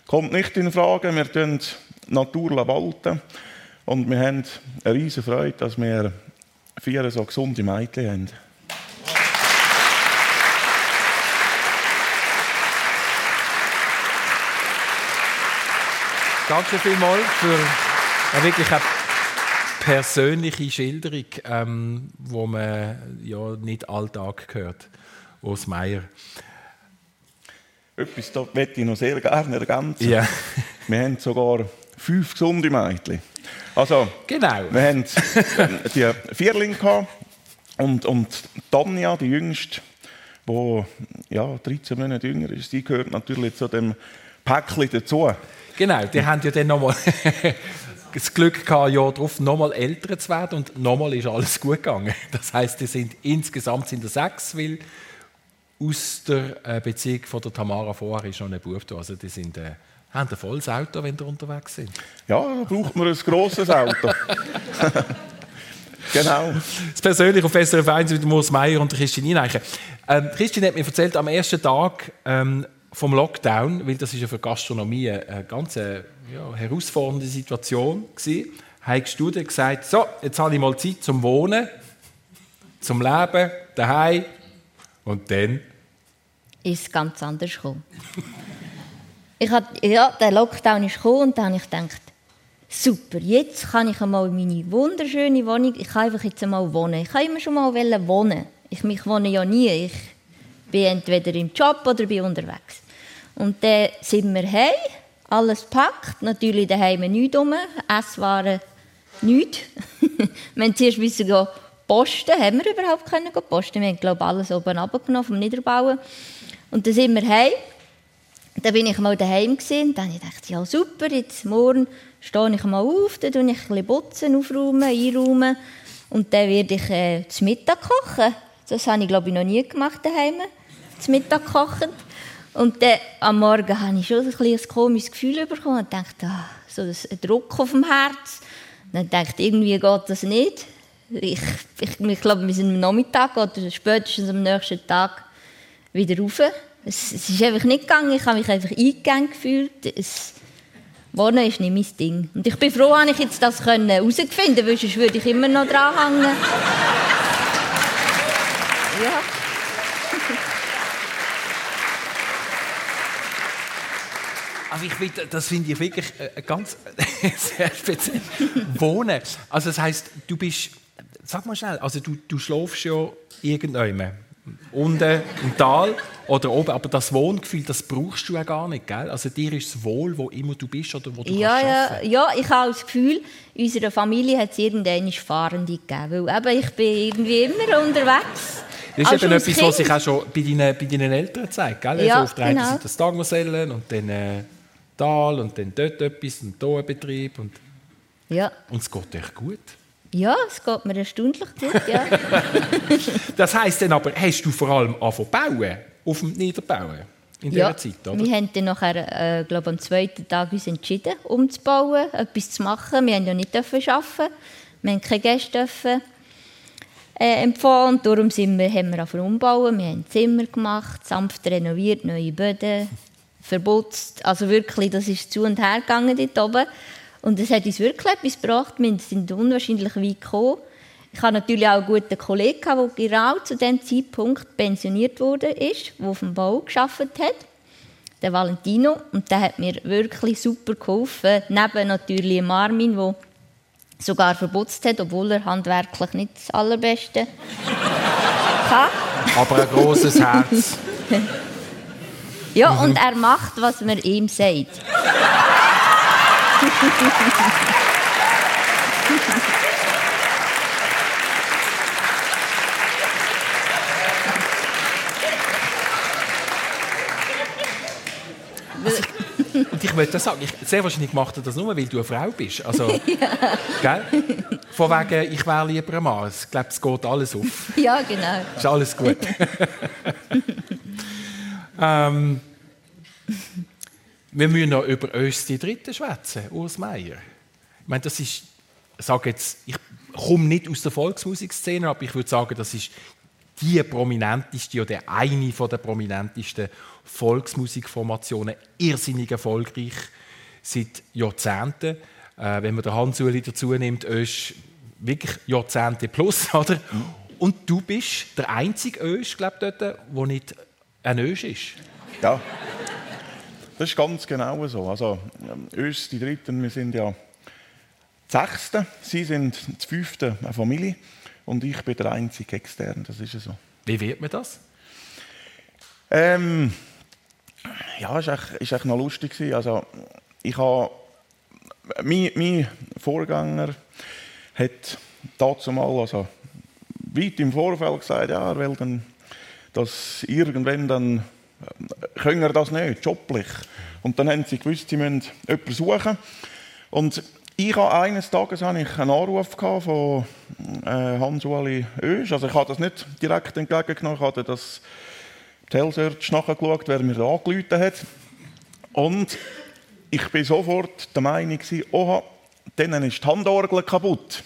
kommt nicht in Frage, wir tun Natur walten. Und wir haben eine riesige Freude, dass wir vier so gesunde Mädchen haben. Danke vielmals für eine wirklich eine persönliche Schilderung, ähm, wo man ja nicht alltag hört aus Meier. Etwas da möchte ich noch sehr gerne ergänzen. Ja. Wir haben sogar fünf gesunde Mädchen. Also, Genau. wir haben die Vierlinge gehabt und, und Tanja, die jüngste, die ja, 13 Monate jünger ist, die gehört natürlich zu dem Päckchen dazu. Genau, die haben ja dann nochmal [laughs] das Glück gehabt, ja darauf nochmal älter zu werden und nochmal ist alles gut gegangen. Das heißt, die sind insgesamt sind sechs, weil aus der äh, Beziehung von der Tamara vorher ist noch ein Bub da. Also die sind, äh, haben ein volles Auto, wenn die unterwegs sind. Ja, da braucht man ein grosses Auto. [laughs] genau. Das persönlich auf SRF 1 mit Urs Meier und Christine Ineichen. Ähm, Christine hat mir erzählt, am ersten Tag ähm, vom Lockdown, weil das ist ja für Gastronomie eine ganz äh, ja, herausfordernde Situation war, hast du dir gesagt, so, jetzt habe ich mal Zeit zum Wohnen, zum Leben, daheim und dann ist es ganz anders gekommen. Ich hat, ja, der Lockdown ist gekommen und dann habe ich gedacht, super, jetzt kann ich einmal in meine wunderschöne Wohnung, ich kann einfach jetzt einmal wohnen. Ich kann immer schon mal wohnen. Ich mich wohne ja nie. Ich bin entweder im Job oder bin unterwegs. Und dann sind wir heim, alles packt, natürlich daheim nichts rum, Esswaren nichts. [laughs] wir mussten zuerst müssen posten, haben wir überhaupt können posten. Wir haben, glaube ich, alles oben runtergenommen vom Niederbauen. Und dann sind wir heim. Dann bin ich mal daheim gesehen. Dann ich gedacht, ja super, jetzt morgen stehe ich mal auf, dann tue ich ein bisschen aufräumen, einräumen und dann werde ich äh, zum Mittag kochen. Das habe ich glaube ich noch nie gemacht daheim, zum Mittag kochen. Und dann am Morgen habe ich schon ein, ein komisches Gefühl bekommen und dachte, ah, so ein Druck auf dem Herz. Dann dachte ich, irgendwie geht das nicht. Ich, ich, ich glaube, wir sind am Nachmittag oder spätestens am nächsten Tag wieder rauf. Es, es ist einfach nicht gegangen. Ich habe mich einfach eingegangen gefühlt. Es, Wohnen ist nicht mein Ding. Und ich bin froh, dass ich jetzt das herausfinden konnte, weil sonst würde ich immer noch dranhängen. ja. [laughs] Also ich find, das finde ich wirklich äh, ganz [laughs] sehr speziell. Wohnen. Also das heißt, du bist, sag mal schnell, also du, du schläfst ja irgendwann unten im Tal oder oben, aber das Wohngefühl, das brauchst du ja gar nicht, gell? Also dir ist es wohl, wo immer du bist oder wo du ja, kannst ja, ja, ich habe das Gefühl, in unserer Familie hat es irgendwann Fahrende gegeben, weil eben, ich bin irgendwie immer unterwegs. Das ist Also eben etwas, was Kind- sich auch schon bei deinen, bei deinen Eltern zeigt. Gell? Ja, also auf der einen genau. Seite das Tagmosellen und dann äh, Tal und dann dort etwas und hier ein Betrieb. Und, Ja. und es geht echt gut. Ja, es geht mir erstaunlich gut, ja. [laughs] Das heisst dann aber, hast du vor allem angefangen bauen, auf dem Niederbauen in dieser ja. Zeit, oder? Wir haben dann nachher, äh, glaube am zweiten Tag uns entschieden, umzubauen, etwas zu machen. Wir haben ja nicht dürfen arbeiten, wir haben keine Gäste dürfen, äh, empfangen und darum sind wir, haben wir angefangen umbauen. Wir haben Zimmer gemacht, sanft renoviert, neue Böden, verputzt. Also wirklich, das ist zu und her gegangen dort oben. Und es hat uns wirklich etwas gebracht. Wir sind unwahrscheinlich weit gekommen. Ich hatte natürlich auch einen guten Kollegen, der genau zu dem Zeitpunkt pensioniert wurde, ist, der auf dem Bau gearbeitet hat, der Valentino. Und der hat mir wirklich super geholfen. Neben natürlich dem Armin, der sogar verputzt hat, obwohl er handwerklich nicht das Allerbeste [laughs] kann. Aber ein großes Herz. [laughs] Ja, und er macht, was man ihm sagt. Und ich möchte das sagen, ich, sehr wahrscheinlich macht er das nur, weil du eine Frau bist. Also, [laughs] gell? Von wegen, ich wäre lieber ein Mann. Ich glaube, es geht alles auf. [laughs] Ja, genau. Ist alles gut. [laughs] ähm, wir müssen noch über uns die Dritte schwätzen, Urs Meier. Ich meine, das ist, ich jetzt, ich komme nicht aus der Volksmusikszene, aber ich würde sagen, das ist die prominenteste oder eine von der prominentesten Volksmusikformationen, irrsinnig erfolgreich seit Jahrzehnten. Äh, wenn man den Hans-Uli dazu nimmt, ist wirklich Jahrzehnte plus, [laughs] oder? Und du bist der einzige Ösch, glaube dort, der nicht ein Ösch ist. Ja, das ist ganz genau so. Also, ähm, uns, die Dritten, wir sind ja die Sechste, Sie sind die Fünfte eine Familie und ich bin der einzige Externe, das ist so. Wie wird man das? Ähm, ja, es war echt, ist echt noch lustig. Also, ich habe, mein, mein Vorgänger hat dazu mal, also weit im Vorfeld gesagt, ja, er will dann, dass irgendwann dann, können wir das nicht, joblich. Und dann haben sie gewusst, sie müssen jemanden suchen. Und ich habe eines Tages habe ich einen Anruf von äh, Hans-Uli Oesch. Also ich habe das nicht direkt entgegengenommen, ich habe das Telsearch nachgeschaut, wer mir da angerufen hat. Und ich bin sofort der Meinung, oha, denen ist die Handorgel kaputt.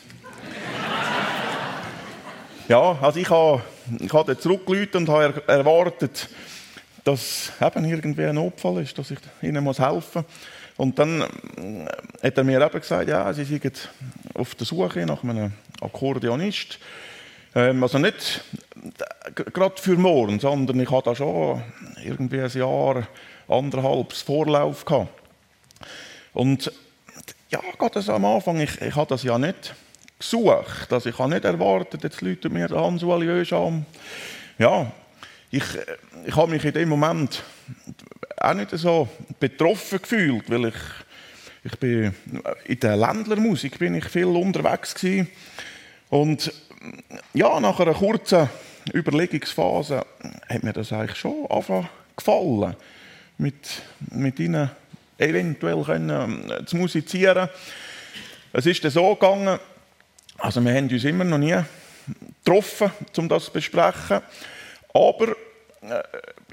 [laughs] ja, also ich habe, ich habe zurückgerufen und habe er- erwartet, dass eben irgendwie ein Notfall ist, dass ich ihnen muss helfen muss. Und dann äh, hat er mir eben gesagt, ja, sie sind auf der Suche nach einem Akkordeonist. Ähm, also nicht gerade für morgen, sondern ich hatte da schon irgendwie ein Jahr, anderthalb Vorlauf gehabt. Und ja, gerade so am Anfang, ich, ich habe das ja nicht gesucht. Also ich habe nicht erwartet, jetzt läutet mir Hans-Uli Oesch an. Ja, ich, äh, ich habe mich in dem Moment auch nicht so betroffen gefühlt, weil ich, ich bin in der Ländlermusik bin ich viel unterwegs gewesen. und ja, nach einer kurzen Überlegungsphase hat mir das eigentlich schon angefangen gefallen, mit, mit ihnen eventuell können, äh, zu musizieren. Es ist dann so gegangen, also wir haben uns immer noch nie getroffen, um das zu besprechen, aber äh,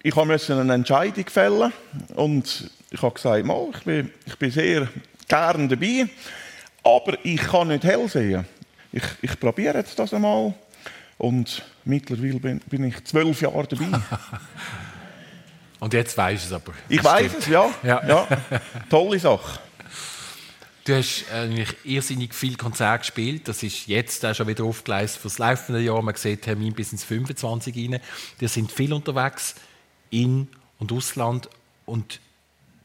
ich musste eine Entscheidung fällen und ich habe gesagt, mal, ich, bin, ich bin sehr gern dabei, aber ich kann nicht hell sehen. Ich, ich probiere jetzt das einmal und mittlerweile bin, bin ich zwölf Jahre dabei. [laughs] Und jetzt du es aber. Ich weiß es, ja. Ja. ja. Tolle Sache. Du hast eigentlich irrsinnig viel Konzerte gespielt. Das ist jetzt auch schon wieder aufgeleistet für das laufende Jahr. Man sieht Termin bis ins 25 rein. Wir sind viel unterwegs in und Ausland. Und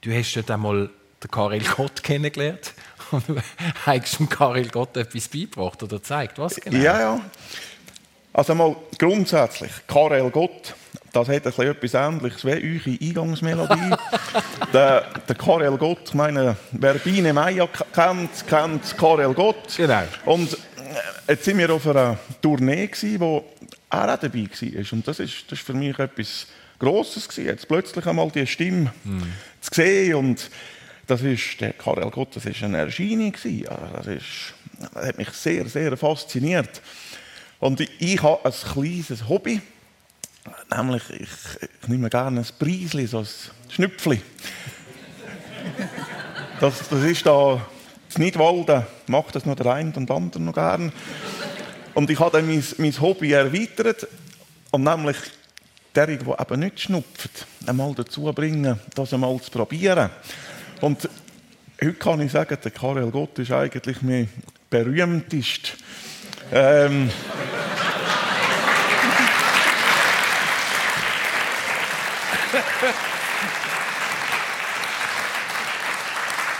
du hast dort einmal den Karel Gott kennengelernt. [laughs] Und hast dem Karel Gott etwas beigebracht oder gezeigt? Was genau? Ja, ja. Also mal grundsätzlich, Karel Gott, das hat ein bisschen etwas Ähnliches wie eure Eingangsmelodie. [laughs] der, der Karel Gott, ich meine, wer Biene Meier kennt, kennt Karel Gott. Genau. Und äh, jetzt sind wir auf einer Tournee gewesen, wo er auch dabei war. Und das ist, das ist für mich etwas Grosses gewesen, jetzt plötzlich einmal die Stimme mhm. zu sehen und das ist, der Karel Gott, das ist eine Erscheinung gewesen. Das, ist, das hat mich sehr, sehr fasziniert. Und ich, ich habe ein kleines Hobby, nämlich ich, ich nehme gerne ein Preisli, so ein Schnüpfli. Das, das ist da in Nidwalden, macht das noch der eine und andere noch gern. Und ich habe dann mein, mein Hobby erweitert und nämlich derjenige, der eben nicht schnupft, einmal dazu bringen, das einmal zu probieren. Und heute kann ich sagen, der Karel Gott ist eigentlich mein berühmtest. Ähm, [laughs]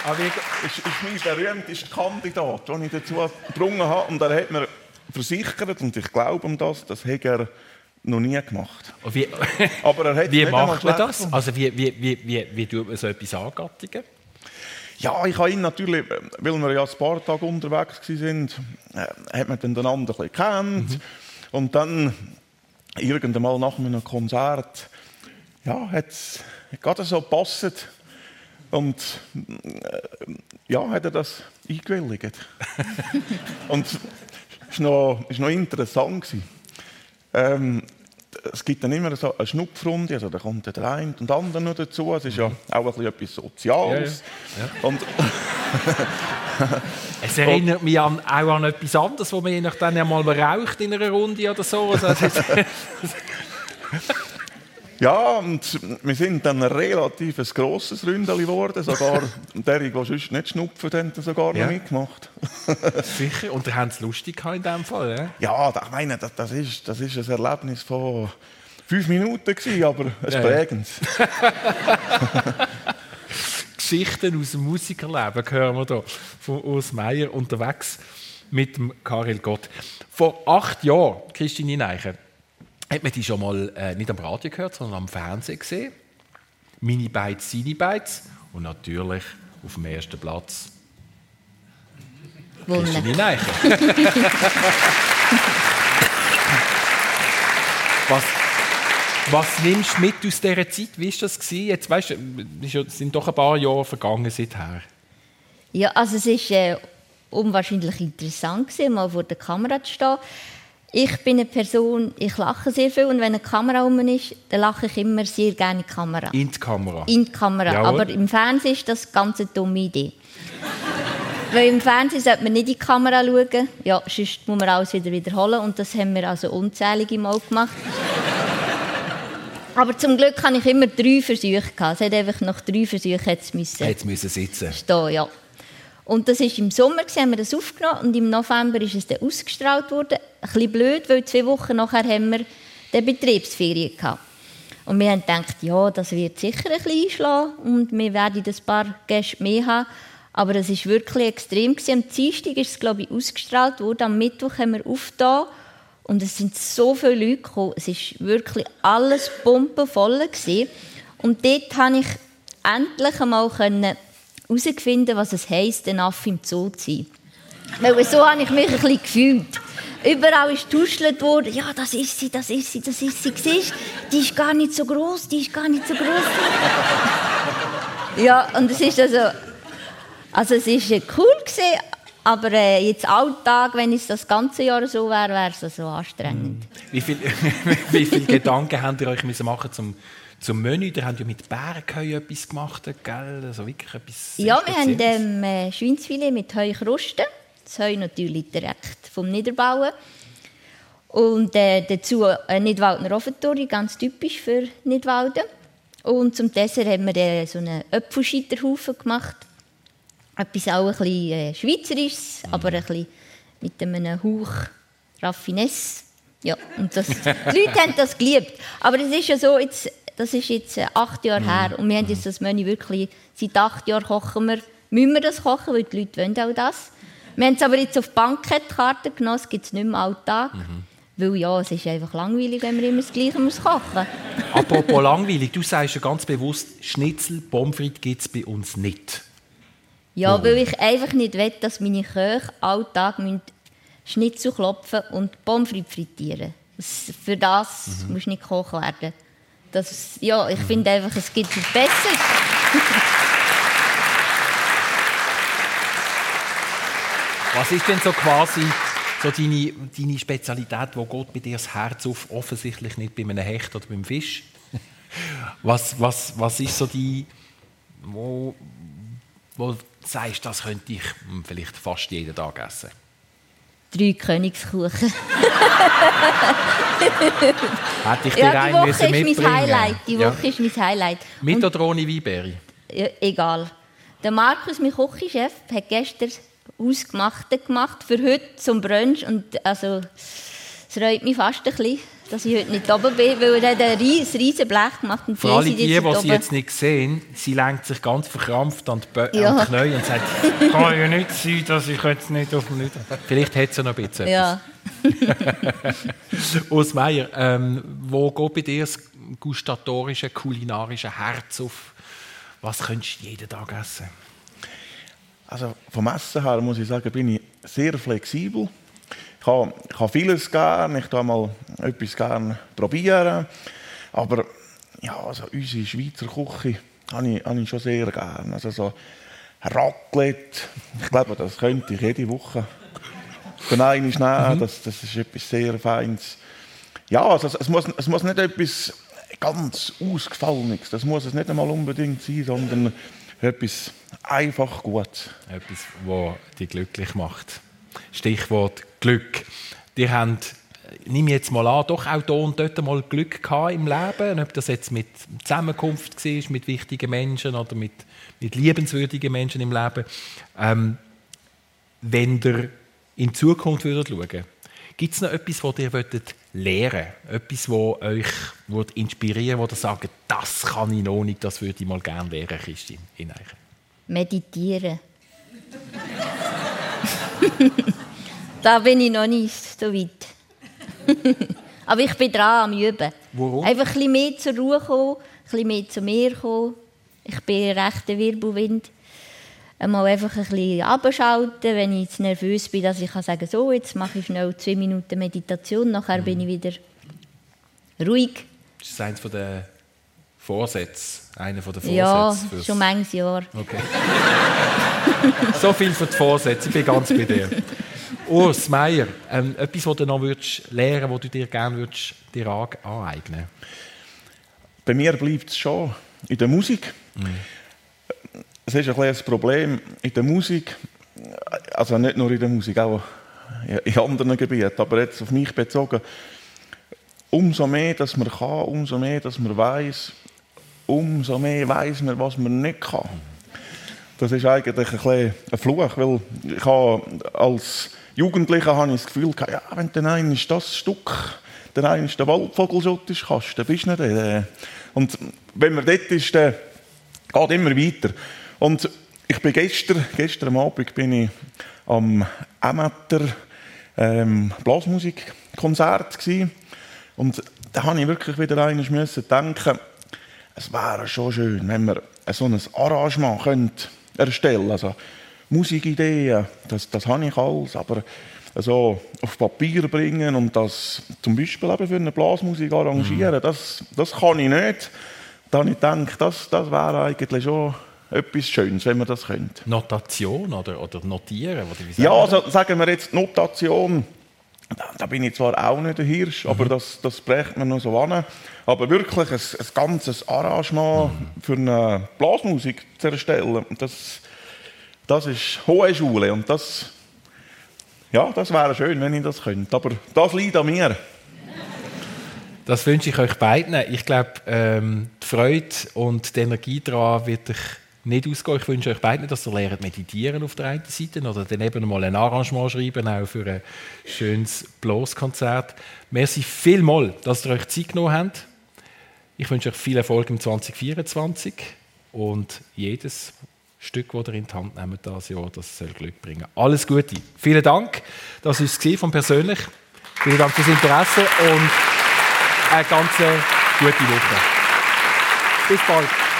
Aber ist, ist mein berühmtester Kandidat, den ich dazu gebrungen habe. Und er hat mir versichert, und ich glaube ihm das, das hat er noch nie gemacht. Wie, [laughs] Aber er hat wie macht man das? Also wie, wie, wie, wie, wie tut man so etwas angattigen? Ja, ich habe ihn natürlich, weil wir ja ein paar Tage unterwegs waren, äh, hat man dann einander ein bisschen gekannt. Mhm. Und dann, irgendwann nach einem Konzert, ja, hat es gerade so gepasst. Und äh, ja, hat er das eingewilligt. [laughs] und es war noch, noch interessant. Ähm, es gibt dann immer so eine Schnupfrunde, also da kommt der eine und der andere noch dazu. Es ist ja auch ein etwas Soziales. Ja, ja. Und [laughs] es erinnert mich an, auch an etwas anderes, wo man je nachdem ja mal raucht in einer Runde oder so. Also, [laughs] Ja, und wir sind dann ein relativ grosses Ründeli geworden. Sogar [laughs] der, der sonst nicht schnupfen, hat sogar ja. noch mitgemacht. [laughs] Sicher, und habt es lustig in diesem Fall, ja? Ja, ich meine, das, das, ist, das ist ein Erlebnis von fünf Minuten, gewesen, aber es ja. prägendes. [laughs] Geschichten aus dem Musikerleben hören wir hier von Urs Meier unterwegs mit dem Karel Gott. Vor acht Jahren, Christine Neicher, hat man die schon mal äh, nicht am Radio gehört, sondern am Fernsehen gesehen. Mini Bites, seine Bites und natürlich auf dem ersten Platz Christine [laughs] was, was nimmst du mit aus dieser Zeit? Wie war das? Gewesen? Jetzt weißt du, es sind doch ein paar Jahre vergangen seither. Ja, also es war äh, unwahrscheinlich interessant, gewesen, mal vor der Kamera zu stehen. Ich bin eine Person, ich lache sehr viel und wenn eine Kamera rum ist, dann lache ich immer sehr gerne in die Kamera. In die Kamera? In die Kamera. Jawohl. Aber im Fernsehen ist das eine ganz dumme Idee. [laughs] Weil im Fernsehen sollte man nicht in die Kamera schauen. Ja, sonst muss man alles wieder wiederholen. Und das haben wir also unzählige Mal gemacht. Aber zum Glück hatte ich immer drei Versuche. Es hat einfach nach drei Versuchen jetzt müssen, jetzt müssen sitzen. Stehen, ja. Und das ist im Sommer, haben wir das aufgenommen und im November ist es dann ausgestrahlt worden. Bisschen blöd, weil zwei Wochen nachher haben wir die Betriebsferien gehabt. Und wir haben gedacht, ja, das wird sicher ein bisschen einschlagen und wir werden ein paar Gäste mehr haben. Aber es war wirklich extrem. Am Dienstag ist es, glaube ich, ausgestrahlt worden. Am Mittwoch haben wir aufgetan und es sind so viele Leute gekommen. Es war wirklich alles pumpenvoll. Und dort konnte ich endlich einmal herausfinden, was es heisst, ein Affe im Zoo zu sein. Weil so habe ich mich ein bisschen gefühlt. Überall ist getuschelt worden, ja, das ist sie, das ist sie, das ist sie. Siehst, die ist gar nicht so groß, die ist gar nicht so groß. ja, und es ist also, also es ist cool gewesen, aber äh, jetzt Alltag, wenn es das ganze Jahr so wäre, wäre es so also anstrengend. Wie viele [laughs] wie viel Gedanken habt ihr euch müssen machen zum zum Menü, da haben ja mit Bärenköi etwas gemacht, gell? Also wirklich etwas Ja, wir haben ähm, äh, Schweinsfilet mit Heukrusten. Das Heu natürlich direkt vom Niederbauen. Und äh, dazu ein Nidwaldner Ofentori, ganz typisch für Nidwalden. Und zum Dessert haben wir äh, so einen Äpfelscheiterhaufen gemacht. Etwas auch ein bisschen äh, Schweizerisches, mhm. aber ein bisschen mit einem Hauch Raffinesse. Ja, und das, die Leute haben das geliebt. Aber es ist ja so, jetzt das ist jetzt äh, acht Jahre her mhm. und wir haben jetzt das Menü wirklich, seit acht Jahren kochen wir, müssen wir das kochen, weil die Leute wollen auch das. Wir haben es aber jetzt auf Bankettkarte genommen, es gibt es nicht mehr Alltag. Mhm. Weil ja, es ist einfach langweilig, wenn man immer das Gleiche muss kochen muss. Apropos [laughs] langweilig, du sagst ja ganz bewusst, Schnitzel, Pommes frites gibt es bei uns nicht. Ja, Warum? weil ich einfach nicht will, dass meine Köche alltag Schnitzel klopfen und Pommes frites frittieren Es- Für das musst du nicht Koch werden. Das, ja, ich finde einfach, es gibt etwas Besseres. [laughs] Was ist denn so quasi so deine, deine Spezialität, wo geht bei dir das Herz auf? Offensichtlich nicht bei einem Hecht oder beim Fisch. Was, was, was ist so die, wo, wo du sagst, das könnte ich vielleicht fast jeden Tag essen? Drei Königskuchen. [laughs] Hätte ich dir Ja, die einen Woche müssen ist mein mitbringen Highlight. Die Ja. Woche ist mein Highlight. Mit Und- oder ohne Weinbeere? Ja, egal. Der Markus, mein Küchenchef, hat gestern Ausgemachte gemacht für heute zum Brunch. Und also, es reut mich fast ein bisschen, dass ich heute nicht oben bin, weil er hat ein ries- riesen Blech gemacht. Und Für alle sind die, jetzt die oben. sie jetzt nicht sehen, sie lenkt sich ganz verkrampft an die, Bö Ja. an die Knie und sagt, [laughs] kann ja nicht sein, dass ich jetzt nicht auf dem Nicht... Vielleicht hat sie noch ein bisschen Ja. [laughs] Urs Meier, ähm, wo geht bei dir das gustatorische, kulinarische Herz auf? Was könntest du jeden Tag essen? Also vom Essen her muss ich sagen, bin ich sehr flexibel. Ich habe, ich habe vieles gern, ich tue mal etwas gern probieren. Aber ja, also unsere Schweizer Küche habe ich, habe ich schon sehr gern. Also so Raclette, ich glaube, das könnte ich jede Woche dann einmal nehmen. Das, das ist etwas sehr Feines. Ja, also es, es, muss, es muss nicht etwas ganz Ausgefallenes, das muss es nicht einmal unbedingt sein, sondern etwas einfach Gutes. Etwas, was dich glücklich macht. Stichwort Glück. Die haben, nimm jetzt mal an, doch auch hier und dort mal Glück gehabt im Leben. Ob das jetzt mit Zusammenkunft war, mit wichtigen Menschen oder mit, mit liebenswürdigen Menschen im Leben. Ähm, wenn ihr in die Zukunft würdet gibt es noch etwas, was ihr würdet würdet? Etwas, das euch inspirieren würde, wo ihr sagt, das kann ich noch nicht, das würde ich mal gerne lernen, Christine Ineichen? Meditieren. [laughs] da bin ich noch nicht so weit. [laughs] Aber ich bin dran am Üben. Warum? Einfach ein bisschen mehr zur Ruhe kommen, ein bisschen mehr zu mir kommen. Ich bin ein rechter Wirbelwind. Einmal einfach ein bisschen abschalten, wenn ich jetzt nervös bin, dass ich kann sagen so, jetzt mache ich schnell zwei Minuten Meditation, nachher bin ich wieder ruhig. Das ist eines der Vorsätze. Einer der Vorsätze. Ja, fürs- schon manches Jahr. Okay. [laughs] so viel für die Vorsätze. Ich bin ganz bei dir. Urs Meier, ähm, etwas, was du noch würdest lernen würdest, was du dir gerne würdest, dir an- aneignen Bei mir bleibt es schon in der Musik. Es ist ein ein Problem in der Musik, also nicht nur in der Musik, auch in anderen Gebieten, aber jetzt auf mich bezogen. Umso mehr, dass man kann, umso mehr, dass man weiß, umso mehr weiß man, was man nicht kann. Das ist eigentlich ein, bisschen ein Fluch, weil ich habe als Jugendlicher habe ich das Gefühl, gehabt, ja, wenn dann einmal das Stück, dann einmal der Waldvogelschutz ist, kannst, dann bist du nicht. Äh. Und wenn man dort ist, dann geht immer weiter. Und ich bin gestern, gestern Abend bin ich am Amateur ähm, Blasmusikkonzert und da habe ich wirklich wieder einmal müssen denken, es wäre schon schön, wenn wir so ein Arrangement könnte erstellen. Also Musikideen, das, das habe ich alles, aber so auf Papier bringen und das zum Beispiel eben für eine Blasmusik arrangieren, das, das kann ich nicht. Da habe ich gedacht, das, das wäre eigentlich schon etwas Schönes, wenn wir das könnte. Notation oder, oder Notieren? Oder wie Ja, man also sagen wir jetzt Notation, da, da bin ich zwar auch nicht der Hirsch, aber das, das prägt man noch so an. Aber wirklich ein, ein ganzes Arrangement für eine Blasmusik zu erstellen, das, das ist hohe Schule und das, ja, das wäre schön, wenn ich das könnte. Aber das liegt an mir. Das wünsche ich euch beiden. Ich glaube, ähm, die Freude und die Energie daran wird euch nicht ausgehen. Ich wünsche euch beiden, dass ihr lernt meditieren auf der einen Seite oder dann eben mal ein Arrangement schreiben, auch für ein schönes Blaskonzert. Merci vielmals, dass ihr euch Zeit genommen habt. Ich wünsche euch viel Erfolg im 2024 und jedes Stück, das ihr in die Hand nehmt dieses Jahr, das soll Glück bringen. Alles Gute. Vielen Dank, das war es von persönlich. Vielen Dank fürs Interesse und eine ganz gute Woche. Bis bald.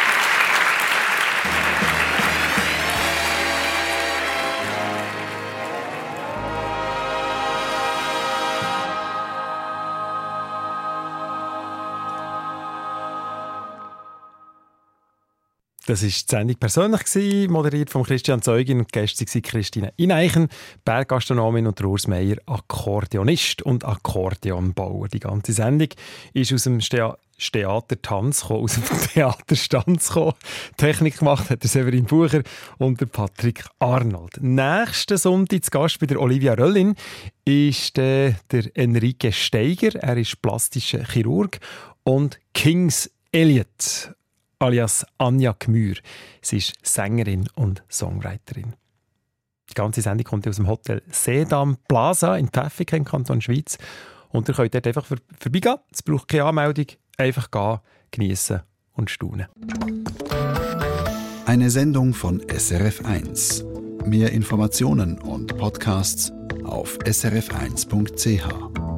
Das war die Sendung persönlich, moderiert von Christian Zeugin und Gäste waren Christine Ineichen, Berggastronomin und Urs Meier, Akkordeonist und Akkordeonbauer. Die ganze Sendung ist aus dem Ste Theater Tanz aus dem [laughs] Theater Stanz gekommen. Technik gemacht hat der Severin Bucher und der Patrick Arnold. Nächsten Sonntag zu Gast bei der Olivia Röllin ist äh, der Enrique Steiger. Er ist plastischer Chirurg und Kings Elliot alias Anja Gmür. Sie ist Sängerin und Songwriterin. Die ganze Sendung kommt aus dem Hotel Sedam Plaza in Pfäffiken im Kanton Schweiz. Und ihr könnt dort einfach vor vorbeigehen. Es braucht keine Anmeldung. Einfach gehen, genießen und staunen. Eine Sendung von SRF1. Mehr Informationen und Podcasts auf srf1.ch.